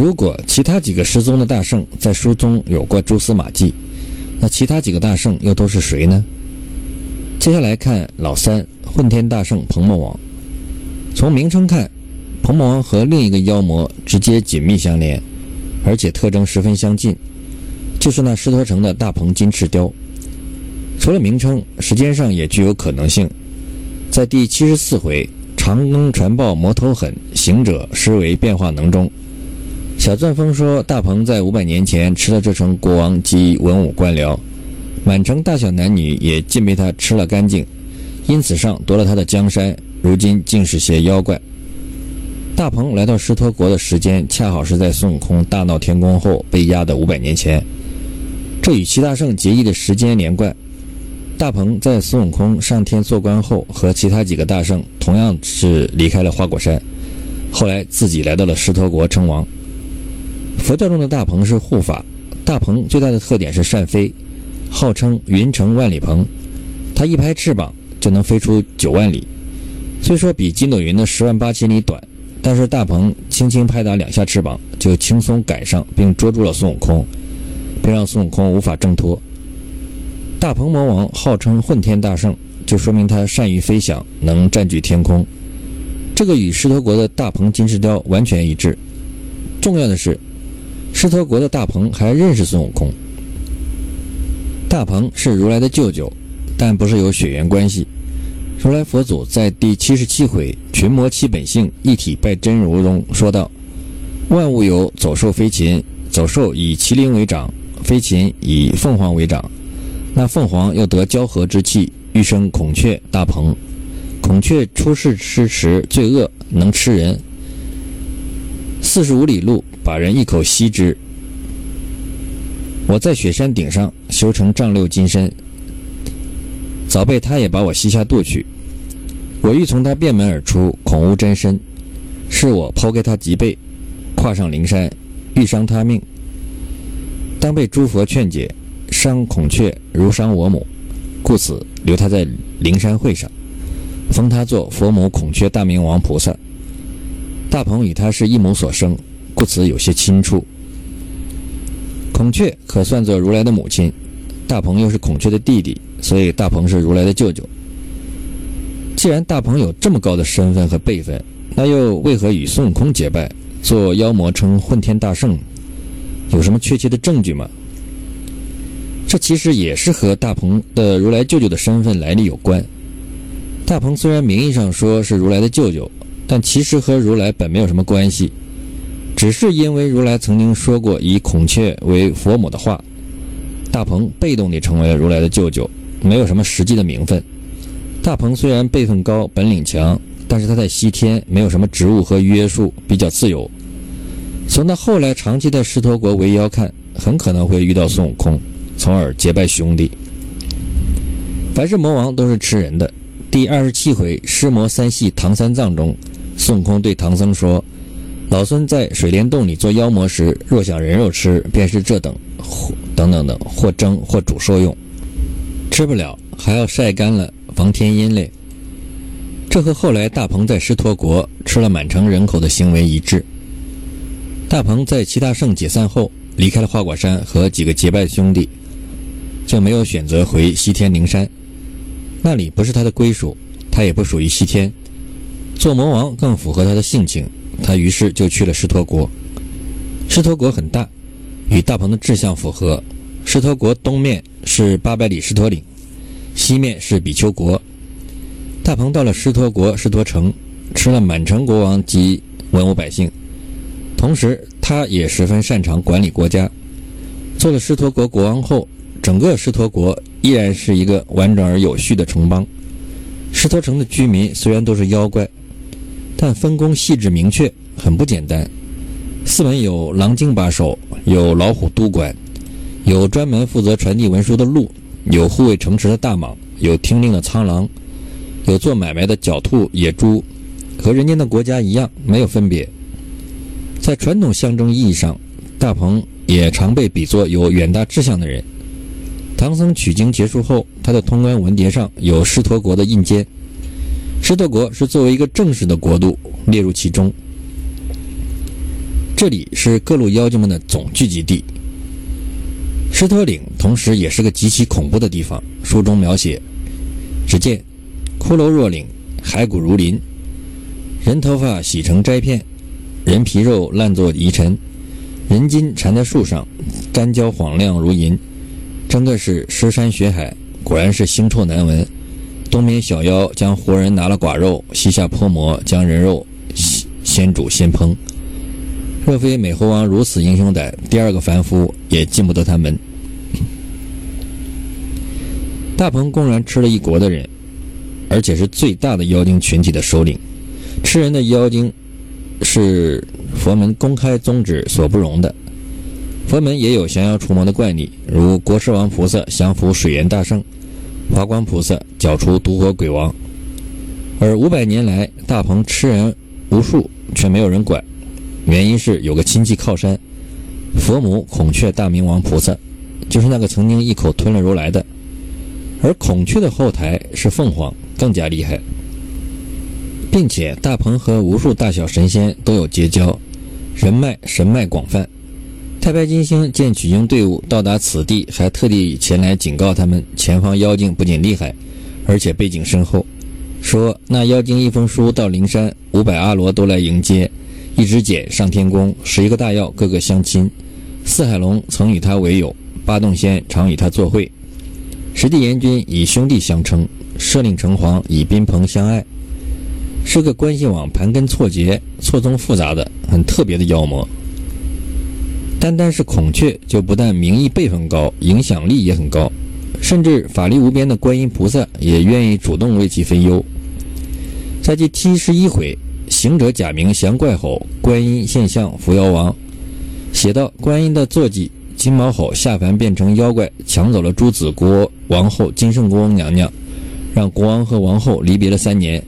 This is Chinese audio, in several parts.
如果其他几个失踪的大圣在书中有过蛛丝马迹，那其他几个大圣又都是谁呢？接下来看老三混天大圣鹏魔王。从名称看，鹏魔王和另一个妖魔直接紧密相连，而且特征十分相近，就是那狮驼城的大鹏金翅雕。除了名称，时间上也具有可能性。在第七十四回“长庚传报魔头狠，行者施为变化能”中，小钻风说大鹏在五百年前吃了这城国王及文武官僚，满城大小男女也尽被他吃了干净，因此上夺了他的江山。如今竟是些妖怪。大鹏来到狮驼国的时间，恰好是在孙悟空大闹天宫后被压的五百年前，这与齐大圣结义的时间连贯。大鹏在孙悟空上天做官后，和其他几个大圣同样是离开了花果山，后来自己来到了狮驼国称王。佛教中的大鹏是护法，大鹏最大的特点是善飞，号称云城万里鹏，它一拍翅膀就能飞出九万里。虽说比筋斗云的十万八千里短，但是大鹏轻轻拍打两下翅膀，就轻松赶上并捉住了孙悟空，并让孙悟空无法挣脱。大鹏魔王号称混天大圣，就说明他善于飞翔，能占据天空。这个与狮驼国的大鹏金翅雕完全一致。重要的是，狮驼国的大鹏还认识孙悟空。大鹏是如来的舅舅，但不是有血缘关系。如来佛祖在第七十七回“群魔七本性，一体拜真如”中说道：“万物有走兽、飞禽，走兽以麒麟为长，飞禽以凤凰为长。”那凤凰又得交合之气，欲生孔雀大鹏。孔雀出世之时罪恶，能吃人。四十五里路，把人一口吸之。我在雪山顶上修成丈六金身，早被他也把我吸下肚去。我欲从他便门而出，恐无真身，是我抛开他脊背，跨上灵山，欲伤他命。当被诸佛劝解。伤孔雀如伤我母，故此留他在灵山会上，封他做佛母孔雀大明王菩萨。大鹏与他是一母所生，故此有些清楚。孔雀可算作如来的母亲，大鹏又是孔雀的弟弟，所以大鹏是如来的舅舅。既然大鹏有这么高的身份和辈分，那又为何与孙悟空结拜，做妖魔称混天大圣？有什么确切的证据吗？这其实也是和大鹏的如来舅舅的身份来历有关。大鹏虽然名义上说是如来的舅舅，但其实和如来本没有什么关系，只是因为如来曾经说过以孔雀为佛母的话，大鹏被动地成为了如来的舅舅，没有什么实际的名分。大鹏虽然辈分高、本领强，但是他在西天没有什么职务和约束，比较自由。从他后来长期在狮驼国为妖看，很可能会遇到孙悟空。从而结拜兄弟。凡是魔王都是吃人的。第二十七回狮魔三系唐三藏中，孙悟空对唐僧说：“老孙在水帘洞里做妖魔时，若想人肉吃，便是这等，等等等，或蒸或煮受用，吃不了还要晒干了防天阴嘞。”这和后来大鹏在狮驼国吃了满城人口的行为一致。大鹏在七大圣解散后，离开了花果山和几个结拜兄弟。就没有选择回西天灵山，那里不是他的归属，他也不属于西天。做魔王更符合他的性情，他于是就去了狮驼国。狮驼国很大，与大鹏的志向符合。狮驼国东面是八百里狮驼岭，西面是比丘国。大鹏到了狮驼国狮驼城，吃了满城国王及文武百姓，同时他也十分擅长管理国家。做了狮驼国国王后。整个狮驼国依然是一个完整而有序的城邦。狮驼城的居民虽然都是妖怪，但分工细致明确，很不简单。四门有狼精把守，有老虎督管，有专门负责传递文书的鹿，有护卫城池的大蟒，有听令的苍狼，有做买卖的狡兔、野猪，和人间的国家一样，没有分别。在传统象征意义上，大鹏也常被比作有远大志向的人。唐僧取经结束后，他的通关文牒上有狮驼国的印鉴。狮驼国是作为一个正式的国度列入其中。这里是各路妖精们的总聚集地。狮驼岭同时也是个极其恐怖的地方。书中描写，只见骷髅若岭，骸骨如林，人头发洗成摘片，人皮肉烂作遗尘，人筋缠在树上，干焦晃亮如银，真的是尸山血海，果然是腥臭难闻。东边小妖将活人拿了剐肉，西下泼魔将人肉先煮先烹。若非美猴王如此英雄胆，第二个凡夫也进不得他门。大鹏公然吃了一国的人，而且是最大的妖精群体的首领。吃人的妖精是佛门公开宗旨所不容的。佛门也有降妖除魔的怪力，如国师王菩萨降服水源大圣，华光菩萨剿除毒火鬼王。而五百年来，大鹏吃人无数，却没有人管。原因是有个亲戚靠山，佛母孔雀大明王菩萨，就是那个曾经一口吞了如来的。而孔雀的后台是凤凰，更加厉害，并且大鹏和无数大小神仙都有结交，人脉神脉广泛。太白金星见取经队伍到达此地，还特地前来警告他们：前方妖精不仅厉害，而且背景深厚。说那妖精一封书到灵山，五百阿罗都来迎接。一支箭上天宫，十一个大妖个个相亲。四海龙曾与他为友，八洞仙常与他作会。十地阎君以兄弟相称，摄令城隍以宾朋相爱，是个关系网盘根错节、错综复杂的很特别的妖魔。单单是孔雀，就不但名义辈分高，影响力也很高，甚至法力无边的观音菩萨也愿意主动为其分忧。在第七十一回。行者假名降怪吼，观音现象伏妖王。写到观音的坐骑金毛吼下凡变成妖怪，抢走了朱子国王后金圣宫娘娘，让国王和王后离别了三年。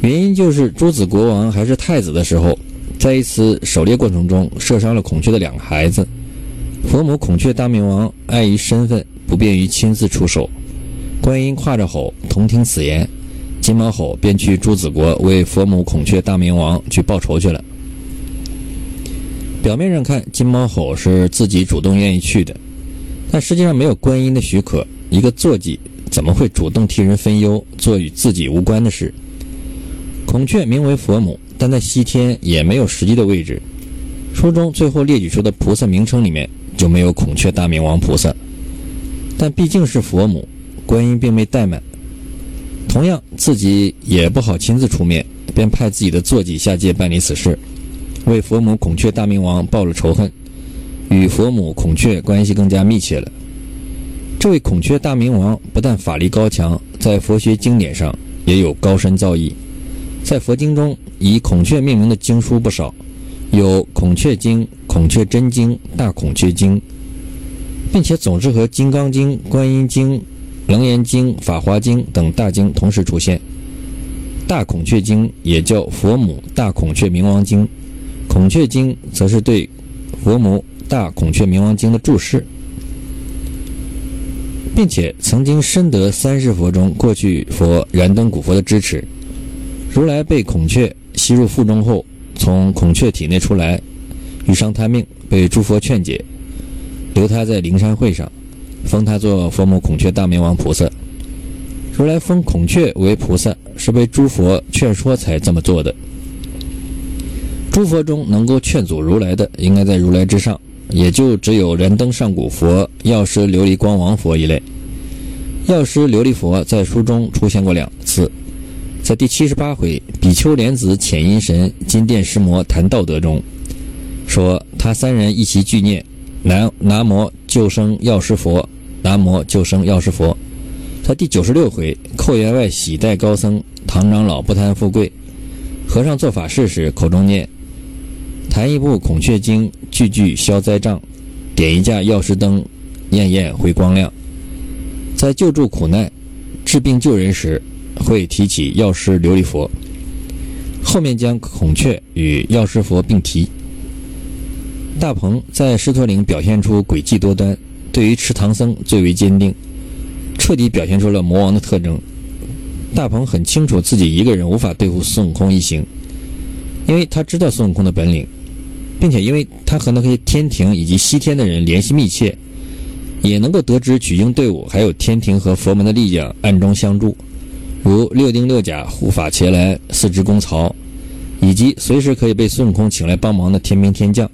原因就是朱子国王还是太子的时候，在一次狩猎过程中射伤了孔雀的两个孩子。佛母孔雀大明王碍于身份，不便于亲自出手。观音跨着吼同听此言。金毛吼便去朱子国为佛母孔雀大明王去报仇去了。表面上看，金毛吼是自己主动愿意去的，但实际上没有观音的许可，一个坐骑怎么会主动替人分忧，做与自己无关的事？孔雀名为佛母，但在西天也没有实际的位置。书中最后列举出的菩萨名称里面就没有孔雀大明王菩萨，但毕竟是佛母，观音并未怠慢。同样，自己也不好亲自出面，便派自己的坐骑下界办理此事，为佛母孔雀大明王报了仇恨，与佛母孔雀关系更加密切了。这位孔雀大明王不但法力高强，在佛学经典上也有高深造诣。在佛经中，以孔雀命名的经书不少，有《孔雀经》《孔雀真经》《大孔雀经》，并且总是和《金刚经》《观音经》。《楞严经》《法华经》等大经同时出现，《大孔雀经》也叫《佛母大孔雀明王经》，《孔雀经》则是对《佛母大孔雀明王经》的注释，并且曾经深得三世佛中过去佛燃灯古佛的支持。如来被孔雀吸入腹中后，从孔雀体内出来，遇伤贪命，被诸佛劝解，留他在灵山会上。封他做佛母孔雀大明王菩萨。如来封孔雀为菩萨，是被诸佛劝说才这么做的。诸佛中能够劝阻如来的，应该在如来之上，也就只有燃灯上古佛、药师琉璃光王佛一类。药师琉璃佛在书中出现过两次，在第七十八回比丘莲子遣阴神金殿师魔谈道德中，说他三人一起具念南南无救生药师佛。南无救生药师佛，他第九十六回寇员外喜待高僧，唐长老不贪富贵。和尚做法事时，口中念：弹一部孔雀经，句句消灾障；点一架药师灯，焰焰回光亮。在救助苦难、治病救人时，会提起药师琉璃佛。后面将孔雀与药师佛并提。大鹏在狮驼岭表现出诡计多端。对于吃唐僧最为坚定，彻底表现出了魔王的特征。大鹏很清楚自己一个人无法对付孙悟空一行，因为他知道孙悟空的本领。并且因为他和那些天庭以及西天的人联系密切，也能够得知取经队伍还有天庭和佛门的力量暗中相助，如六丁六甲护法前来四支公曹，以及随时可以被孙悟空请来帮忙的天兵天将。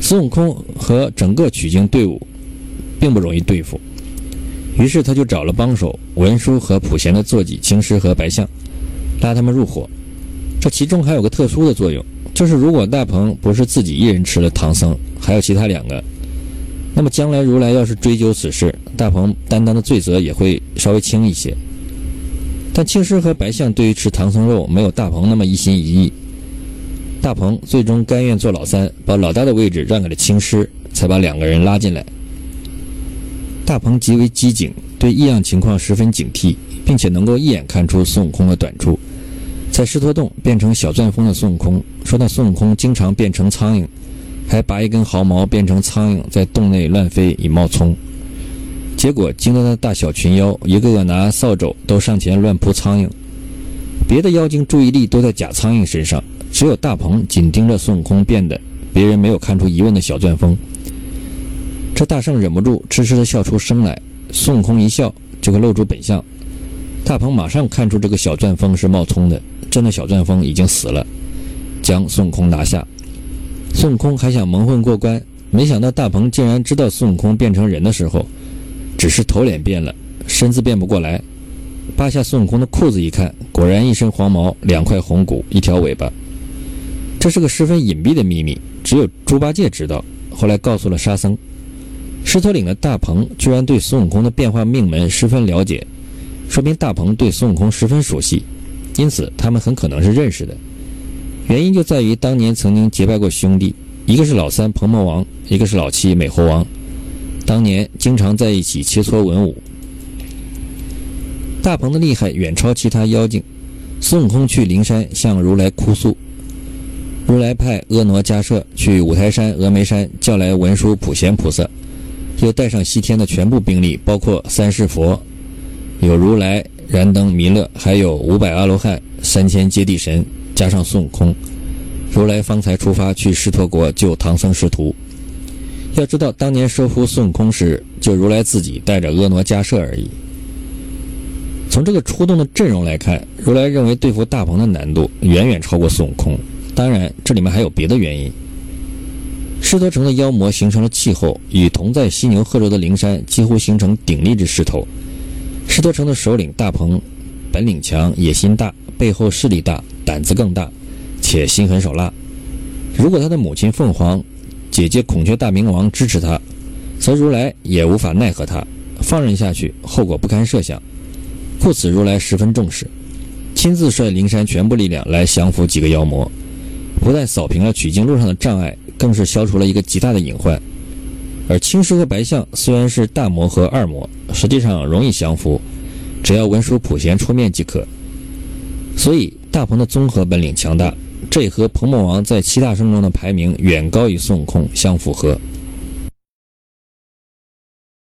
孙悟空和整个取经队伍并不容易对付，于是他就找了帮手文殊和普贤的坐骑青狮和白象，拉他们入伙。这其中还有个特殊的作用，就是如果大鹏不是自己一人吃了唐僧，还有其他两个，那么将来如来要是追究此事，大鹏担当的罪责也会稍微轻一些。但青狮和白象对于吃唐僧肉没有大鹏那么一心一意。大鹏最终甘愿做老三，把老大的位置让给了青狮，才把两个人拉进来。大鹏极为机警，对异样情况十分警惕，并且能够一眼看出孙悟空的短处。在狮驼洞变成小钻风的孙悟空说：“那孙悟空经常变成苍蝇，还拔一根毫毛变成苍蝇，在洞内乱飞以冒充。”结果惊得那大小群妖一个个拿扫帚都上前乱扑苍蝇，别的妖精注意力都在假苍蝇身上。只有大鹏紧盯着孙悟空变的别人没有看出疑问的小钻风，这大圣忍不住痴痴地笑出声来。孙悟空一笑就会露出本相，大鹏马上看出这个小钻风是冒充的，真的小钻风已经死了，将孙悟空拿下。孙悟空还想蒙混过关，没想到大鹏竟然知道孙悟空变成人的时候，只是头脸变了，身子变不过来。扒下孙悟空的裤子一看，果然一身黄毛，两块红骨，一条尾巴。这是个十分隐蔽的秘密，只有猪八戒知道。后来告诉了沙僧，狮驼岭的大鹏居然对孙悟空的变化命门十分了解，说明大鹏对孙悟空十分熟悉，因此他们很可能是认识的。原因就在于当年曾经结拜过兄弟，一个是老三鹏魔王，一个是老七美猴王，当年经常在一起切磋文武。大鹏的厉害远超其他妖精，孙悟空去灵山向如来哭诉。如来派婀娜迦摄去五台山峨眉山叫来文殊普贤菩萨，又带上西天的全部兵力，包括三世佛，有如来、燃灯、弥勒，还有五百阿罗汉、三千揭谛神，加上孙悟空，如来方才出发去狮驼国救唐僧师徒。要知道，当年收服孙悟空时，就如来自己带着婀娜迦摄而已。从这个出动的阵容来看，如来认为对付大鹏的难度远远超过孙悟空。当然，这里面还有别的原因。狮驼城的妖魔形成了气候，与同在犀牛贺州的灵山几乎形成鼎立之势头。狮驼城的首领大鹏，本领强，野心大，背后势力大，胆子更大，且心狠手辣。如果他的母亲凤凰、姐姐孔雀大明王支持他，则如来也无法奈何他。放任下去，后果不堪设想。故此，如来十分重视，亲自率灵山全部力量来降服几个妖魔。不但扫平了取经路上的障碍，更是消除了一个极大的隐患。而青狮和白象虽然是大魔和二魔，实际上容易降服，只要文殊普贤出面即可。所以大鹏的综合本领强大，这和鹏魔王在七大圣中的排名远高于孙悟空相符合。